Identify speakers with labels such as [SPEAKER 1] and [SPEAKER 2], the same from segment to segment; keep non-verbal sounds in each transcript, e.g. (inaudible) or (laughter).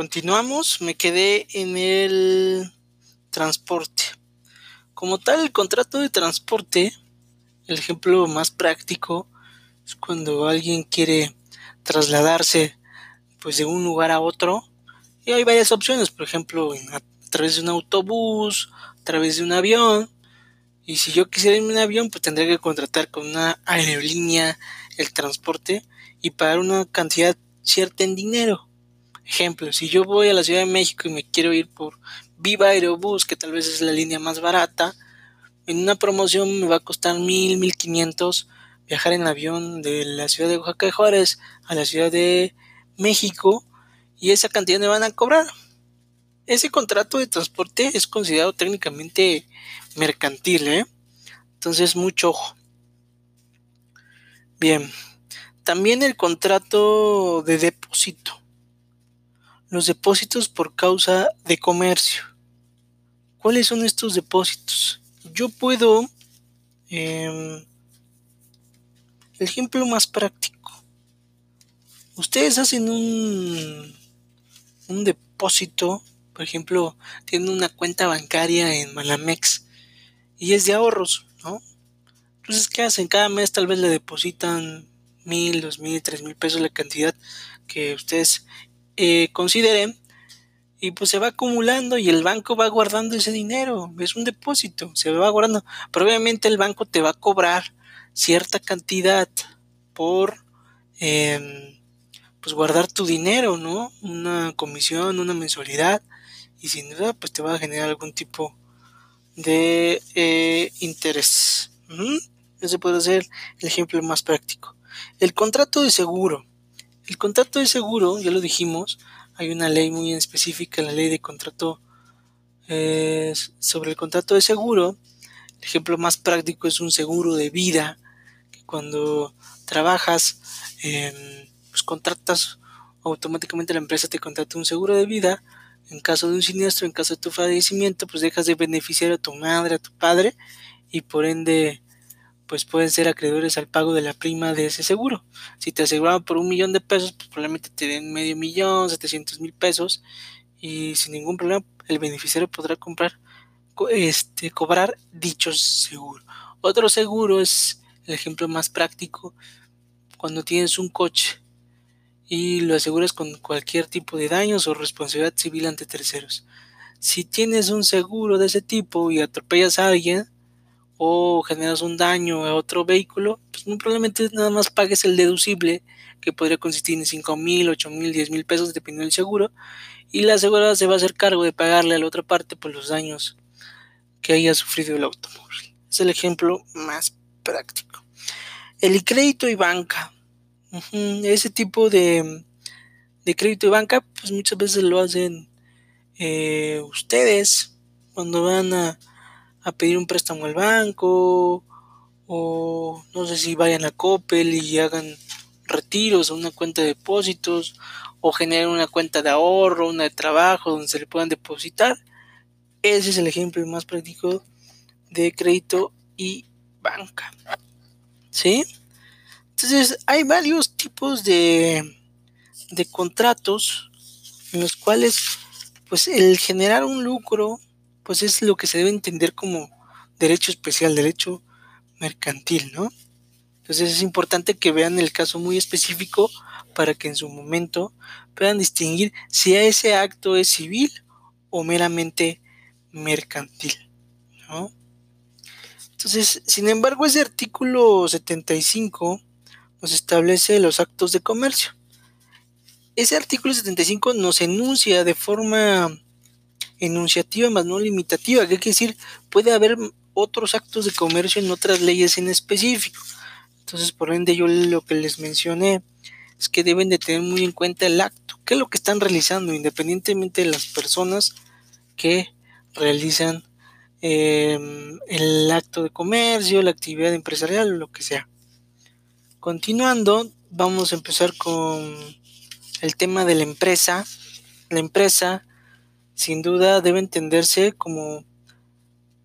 [SPEAKER 1] continuamos, me quedé en el transporte. Como tal, el contrato de transporte, el ejemplo más práctico, es cuando alguien quiere trasladarse pues de un lugar a otro y hay varias opciones, por ejemplo, a través de un autobús, a través de un avión. Y si yo quisiera irme en un avión, pues tendría que contratar con una aerolínea el transporte y pagar una cantidad cierta en dinero. Ejemplo, si yo voy a la Ciudad de México y me quiero ir por Viva Aerobús, que tal vez es la línea más barata, en una promoción me va a costar mil, mil quinientos viajar en avión de la ciudad de Oaxaca de Juárez a la Ciudad de México y esa cantidad me van a cobrar. Ese contrato de transporte es considerado técnicamente mercantil, ¿eh? Entonces, mucho ojo. Bien, también el contrato de depósito. Los depósitos por causa de comercio. ¿Cuáles son estos depósitos? Yo puedo... Eh, el ejemplo más práctico. Ustedes hacen un, un depósito, por ejemplo, tienen una cuenta bancaria en Malamex y es de ahorros, ¿no? Entonces, ¿qué hacen? Cada mes tal vez le depositan mil, dos mil, tres mil pesos la cantidad que ustedes eh, consideren y pues se va acumulando y el banco va guardando ese dinero, es un depósito, se va guardando, pero obviamente el banco te va a cobrar cierta cantidad por em, pues guardar tu dinero, ¿no? Una comisión, una mensualidad y sin duda pues te va a generar algún tipo de eh, interés. Ese puede ser el ejemplo más práctico. El contrato de seguro. El contrato de seguro, ya lo dijimos, hay una ley muy específica, la ley de contrato eh, sobre el contrato de seguro. El ejemplo más práctico es un seguro de vida, que cuando trabajas, pues contratas automáticamente la empresa te contrata un seguro de vida. En caso de un siniestro, en caso de tu fallecimiento, pues dejas de beneficiar a tu madre, a tu padre, y por ende pues pueden ser acreedores al pago de la prima de ese seguro. Si te aseguraban por un millón de pesos, pues probablemente te den medio millón, setecientos mil pesos, y sin ningún problema el beneficiario podrá comprar, este, cobrar dicho seguro. Otro seguro es el ejemplo más práctico cuando tienes un coche y lo aseguras con cualquier tipo de daños o responsabilidad civil ante terceros. Si tienes un seguro de ese tipo y atropellas a alguien, o generas un daño a otro vehículo, pues muy probablemente nada más pagues el deducible que podría consistir en 5 mil, 8 mil, 10 mil pesos dependiendo del seguro y la aseguradora se va a hacer cargo de pagarle a la otra parte por los daños que haya sufrido el automóvil. Es el ejemplo más práctico. El crédito y banca. Ese tipo de, de, crédito y banca, pues muchas veces lo hacen eh, ustedes cuando van a a pedir un préstamo al banco o no sé si vayan a Coppel y hagan retiros una cuenta de depósitos o generen una cuenta de ahorro, una de trabajo donde se le puedan depositar. Ese es el ejemplo más práctico de crédito y banca. ¿Sí? Entonces hay varios tipos de, de contratos en los cuales pues el generar un lucro pues es lo que se debe entender como derecho especial, derecho mercantil, ¿no? Entonces es importante que vean el caso muy específico para que en su momento puedan distinguir si ese acto es civil o meramente mercantil. Entonces, sin embargo, ese artículo 75 nos establece los actos de comercio. Ese artículo 75 nos enuncia de forma enunciativa más no limitativa, que quiere decir, puede haber otros actos de comercio en otras leyes en específico. Entonces, por ende, yo lo que les mencioné es que deben de tener muy en cuenta el acto, qué es lo que están realizando, independientemente de las personas que realizan em, el acto de comercio, la actividad empresarial, lo que sea. Continuando, vamos a empezar con el tema de la empresa. La empresa sin duda debe entenderse como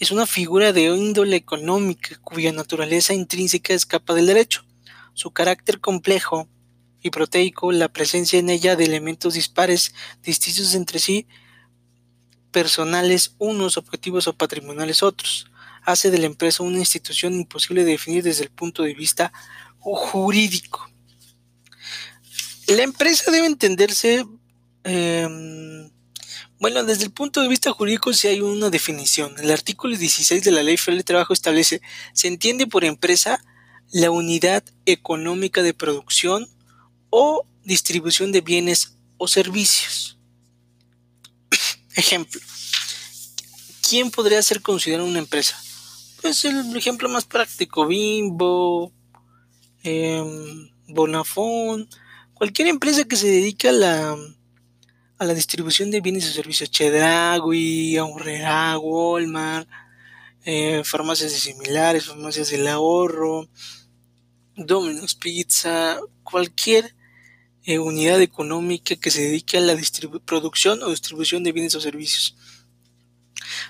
[SPEAKER 1] es una figura de índole económica cuya naturaleza intrínseca escapa del derecho. Su carácter complejo y proteico, la presencia en ella de elementos dispares, distintos entre sí, personales unos, objetivos o patrimoniales otros, hace de la empresa una institución imposible de definir desde el punto de vista jurídico. La empresa debe entenderse, em, bueno, desde el punto de vista jurídico si hay una definición. El artículo 16 de la Ley Federal de Trabajo establece, se entiende por empresa la unidad económica de producción o distribución de bienes o servicios. (clears throat) Ejemplo. ¿Quién podría ser considerado una empresa? Pues el ejemplo más práctico, Bimbo, eh, Bonafón, cualquier empresa que se dedique a la, a la distribución de bienes y servicios, Chedragui, Aurrera, Walmart, eh, farmacias similares, farmacias del ahorro, Domino's Pizza, cualquier eh, unidad económica que se dedique a la producción o distribución de bienes o servicios.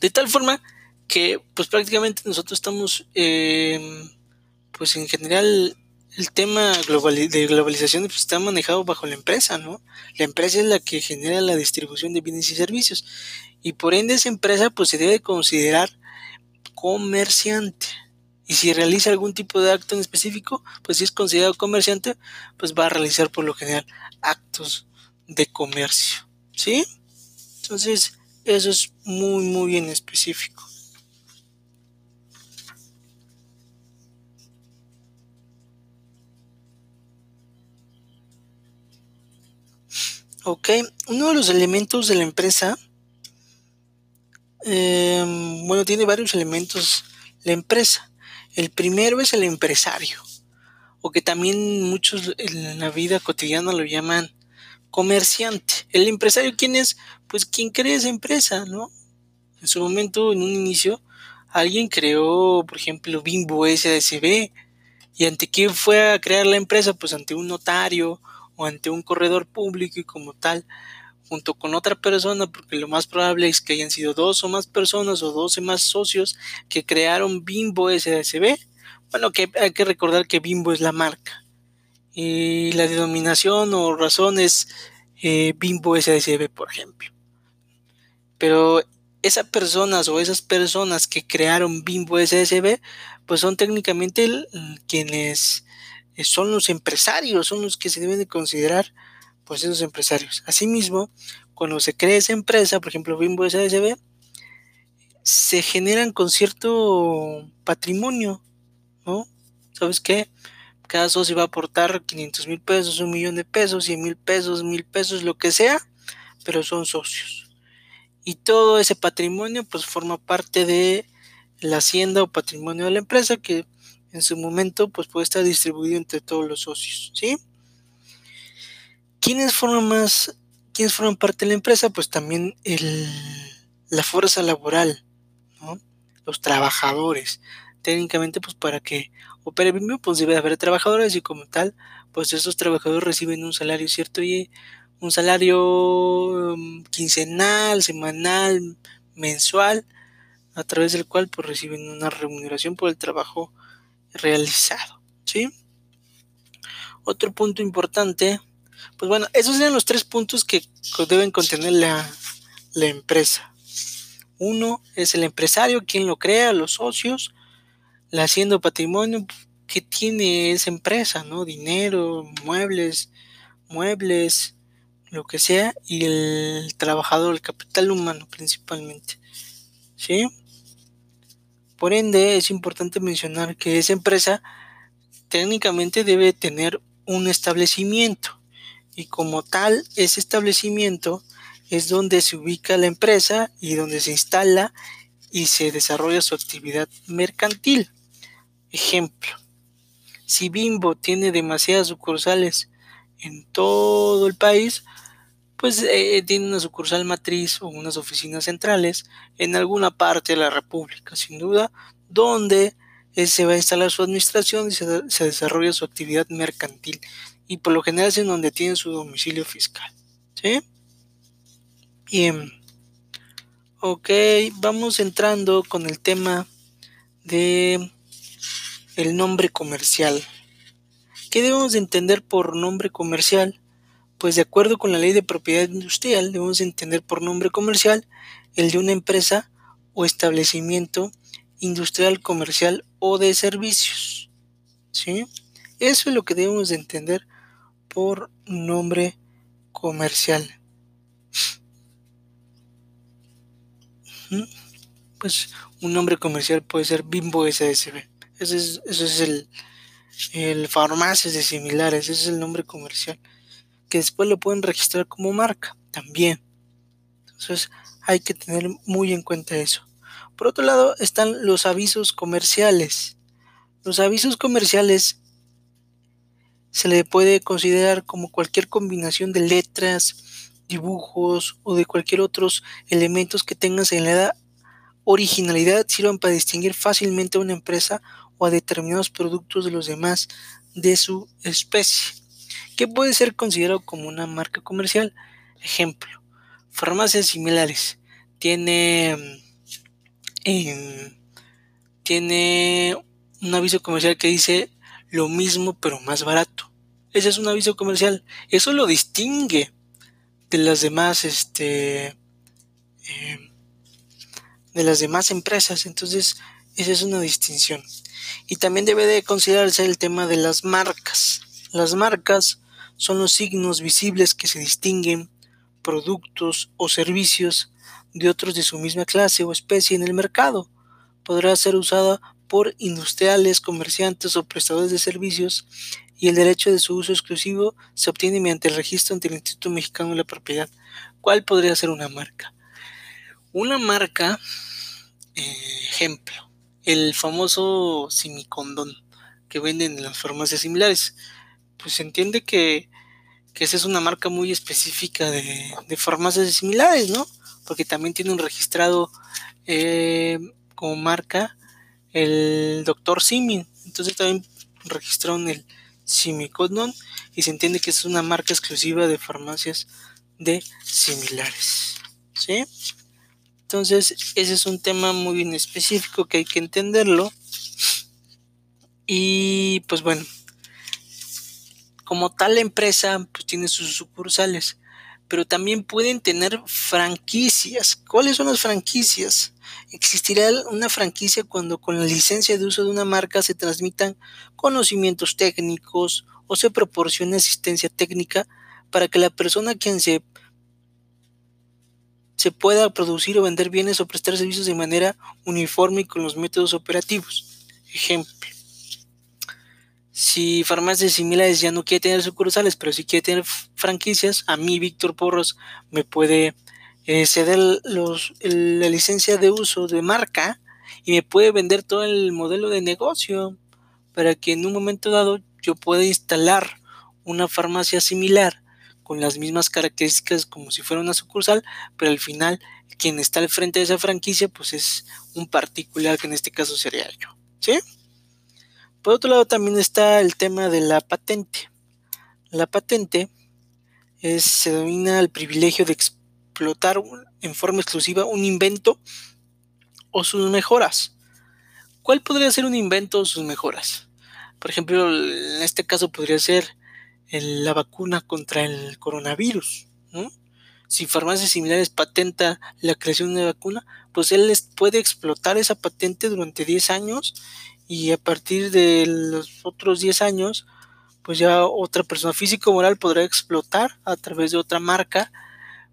[SPEAKER 1] De tal forma que pues prácticamente nosotros estamos eh, pues en general el tema de globalización pues, está manejado bajo la empresa, ¿no? La empresa es la que genera la distribución de bienes y servicios y por ende esa empresa pues se debe considerar comerciante. Y si realiza algún tipo de acto en específico, pues si es considerado comerciante, pues va a realizar por lo general actos de comercio. ¿Sí? Entonces, eso es muy, muy bien específico. Ok, uno de los elementos de la empresa, em, bueno, tiene varios elementos la empresa. El primero es el empresario, o que también muchos en la vida cotidiana lo llaman comerciante. El empresario, ¿quién es? Pues quien crea esa empresa, ¿no? En su momento, en un inicio, alguien creó, por ejemplo, Bimbo SADCB. ¿Y ante quién fue a crear la empresa? Pues ante un notario o ante un corredor público y como tal, junto con otra persona, porque lo más probable es que hayan sido dos o más personas o doce más socios que crearon Bimbo SADCB. Bueno, que hay que recordar que Bimbo es la marca y la denominación o razón es eh, Bimbo SADCB, por ejemplo. Pero esas personas o esas personas que crearon Bimbo SSB, pues son técnicamente quienes son los empresarios, son los que se deben de considerar pues esos empresarios. Asimismo, cuando se crea esa empresa, por ejemplo Bimbo SSB, se generan con cierto patrimonio, ¿no? ¿Sabes qué? Cada socio va a aportar 500 mil pesos, un millón de pesos, 100 mil pesos, mil pesos, lo que sea, pero son socios y todo ese patrimonio pues forma parte de la hacienda o patrimonio de la empresa que en su momento pues puede estar distribuido entre todos los socios, ¿sí? ¿Quiénes forman más, quiénes forman parte de la empresa? Pues también el, la fuerza laboral, ¿no? Los trabajadores. Técnicamente pues para que opere bien pues debe haber trabajadores y como tal pues esos trabajadores reciben un salario cierto y un salario um, quincenal, semanal, mensual, a través del cual pues reciben una remuneración por el trabajo realizado, ¿sí? Otro punto importante, pues bueno, esos serían los tres puntos que deben contener la, la empresa. Uno es el empresario, quien lo crea, los socios, la hacienda patrimonio que tiene esa empresa, ¿no? Dinero, muebles, muebles, lo que sea, y el trabajador, el capital humano principalmente. ¿Sí? Por ende, es importante mencionar que esa empresa técnicamente debe tener un establecimiento y como tal, ese establecimiento es donde se ubica la empresa y donde se instala y se desarrolla su actividad mercantil. Ejemplo, si Bimbo tiene demasiadas sucursales en todo el país, pues eh, tiene una sucursal matriz o unas oficinas centrales en alguna parte de la República, sin duda, donde eh, se va a instalar su administración y se, desarrolla su actividad mercantil. Y por lo general es en donde tiene su domicilio fiscal. ¿Sí? Bien. Ok, vamos entrando con el tema de el nombre comercial. ¿Qué debemos de entender por nombre comercial? Pues de acuerdo con la ley de propiedad industrial, debemos de entender por nombre comercial el de una empresa o establecimiento industrial, comercial o de servicios. ¿Sí? Eso es lo que debemos de entender por nombre comercial. Pues un nombre comercial puede ser Bimbo SSB. Ese es, es el, el farmacias de similares, ese es el nombre comercial. Que después lo pueden registrar como marca también. Entonces hay que tener muy en cuenta eso. Por otro lado están los avisos comerciales. Los avisos comerciales se le puede considerar como cualquier combinación de letras, dibujos o de cualquier otros elementos que tengan la originalidad sirvan para distinguir fácilmente a una empresa o a determinados productos de los demás de su especie, que puede ser considerado como una marca comercial. Ejemplo, farmacias similares. Tiene, em, tiene un aviso comercial que dice lo mismo pero más barato. Ese es un aviso comercial. Eso lo distingue de las demás, este, em, de las demás empresas. Entonces, esa es una distinción. Y también debe de considerarse el tema de las marcas. Las marcas son los signos visibles que se distinguen productos o servicios de otros de su misma clase o especie en el mercado. Podrá ser usada por industriales, comerciantes o prestadores de servicios y el derecho de su uso exclusivo se obtiene mediante el registro ante el Instituto Mexicano de la Propiedad. ¿Cuál podría ser una marca? Una marca, eh, ejemplo, el famoso simicondón que venden en las farmacias similares. Pues se entiende que, esa es una marca muy específica de, de farmacias similares, ¿no? Porque también tiene un registrado eh, como marca el doctor Simin. Entonces también registraron el Simicodon y se entiende que es una marca exclusiva de farmacias de similares. ¿Sí? Entonces, ese es un tema muy bien específico que hay que entenderlo. Y pues bueno, como tal empresa, pues tiene sus sucursales, pero también pueden tener franquicias. ¿Cuáles son las franquicias? Existirá una franquicia cuando con la licencia de uso de una marca se transmitan conocimientos técnicos o se proporcione asistencia técnica para que la persona a quien se, se pueda producir o vender bienes o prestar servicios de manera uniforme y con los métodos operativos. Ejemplo. Si farmacias similares ya no quiere tener sucursales, pero si quiere tener franquicias, a mí, Víctor Porros, me puede eh, ceder los, la licencia de uso de marca y me puede vender todo el modelo de negocio para que en un momento dado yo pueda instalar una farmacia similar con las mismas características como si fuera una sucursal, pero al final quien está al frente de esa franquicia pues es un particular que en este caso sería yo, ¿sí? Por otro lado también está el tema de la patente. La patente es, se denomina el privilegio de explotar en forma exclusiva un invento o sus mejoras. ¿Cuál podría ser un invento o sus mejoras? Por ejemplo, en este caso podría ser la vacuna contra el coronavirus. Si farmacias similares patenta la creación de una vacuna, pues él puede explotar esa patente durante 10 años y a partir de los otros 10 años, pues ya otra persona físico moral podrá explotar a través de otra marca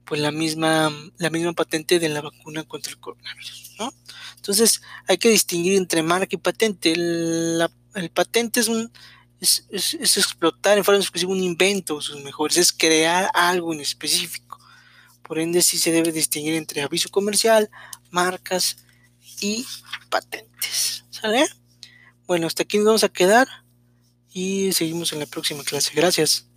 [SPEAKER 1] pues la misma, la misma patente de la vacuna contra el coronavirus, ¿no? Entonces hay que distinguir entre marca y patente. El, patente es un es, explotar en forma exclusiva un invento, sus mejores, es crear algo en específico. Por ende, sí se debe distinguir entre aviso comercial, marcas y patentes. ¿Sale? Bueno, hasta aquí nos vamos a quedar y seguimos en la próxima clase. Gracias.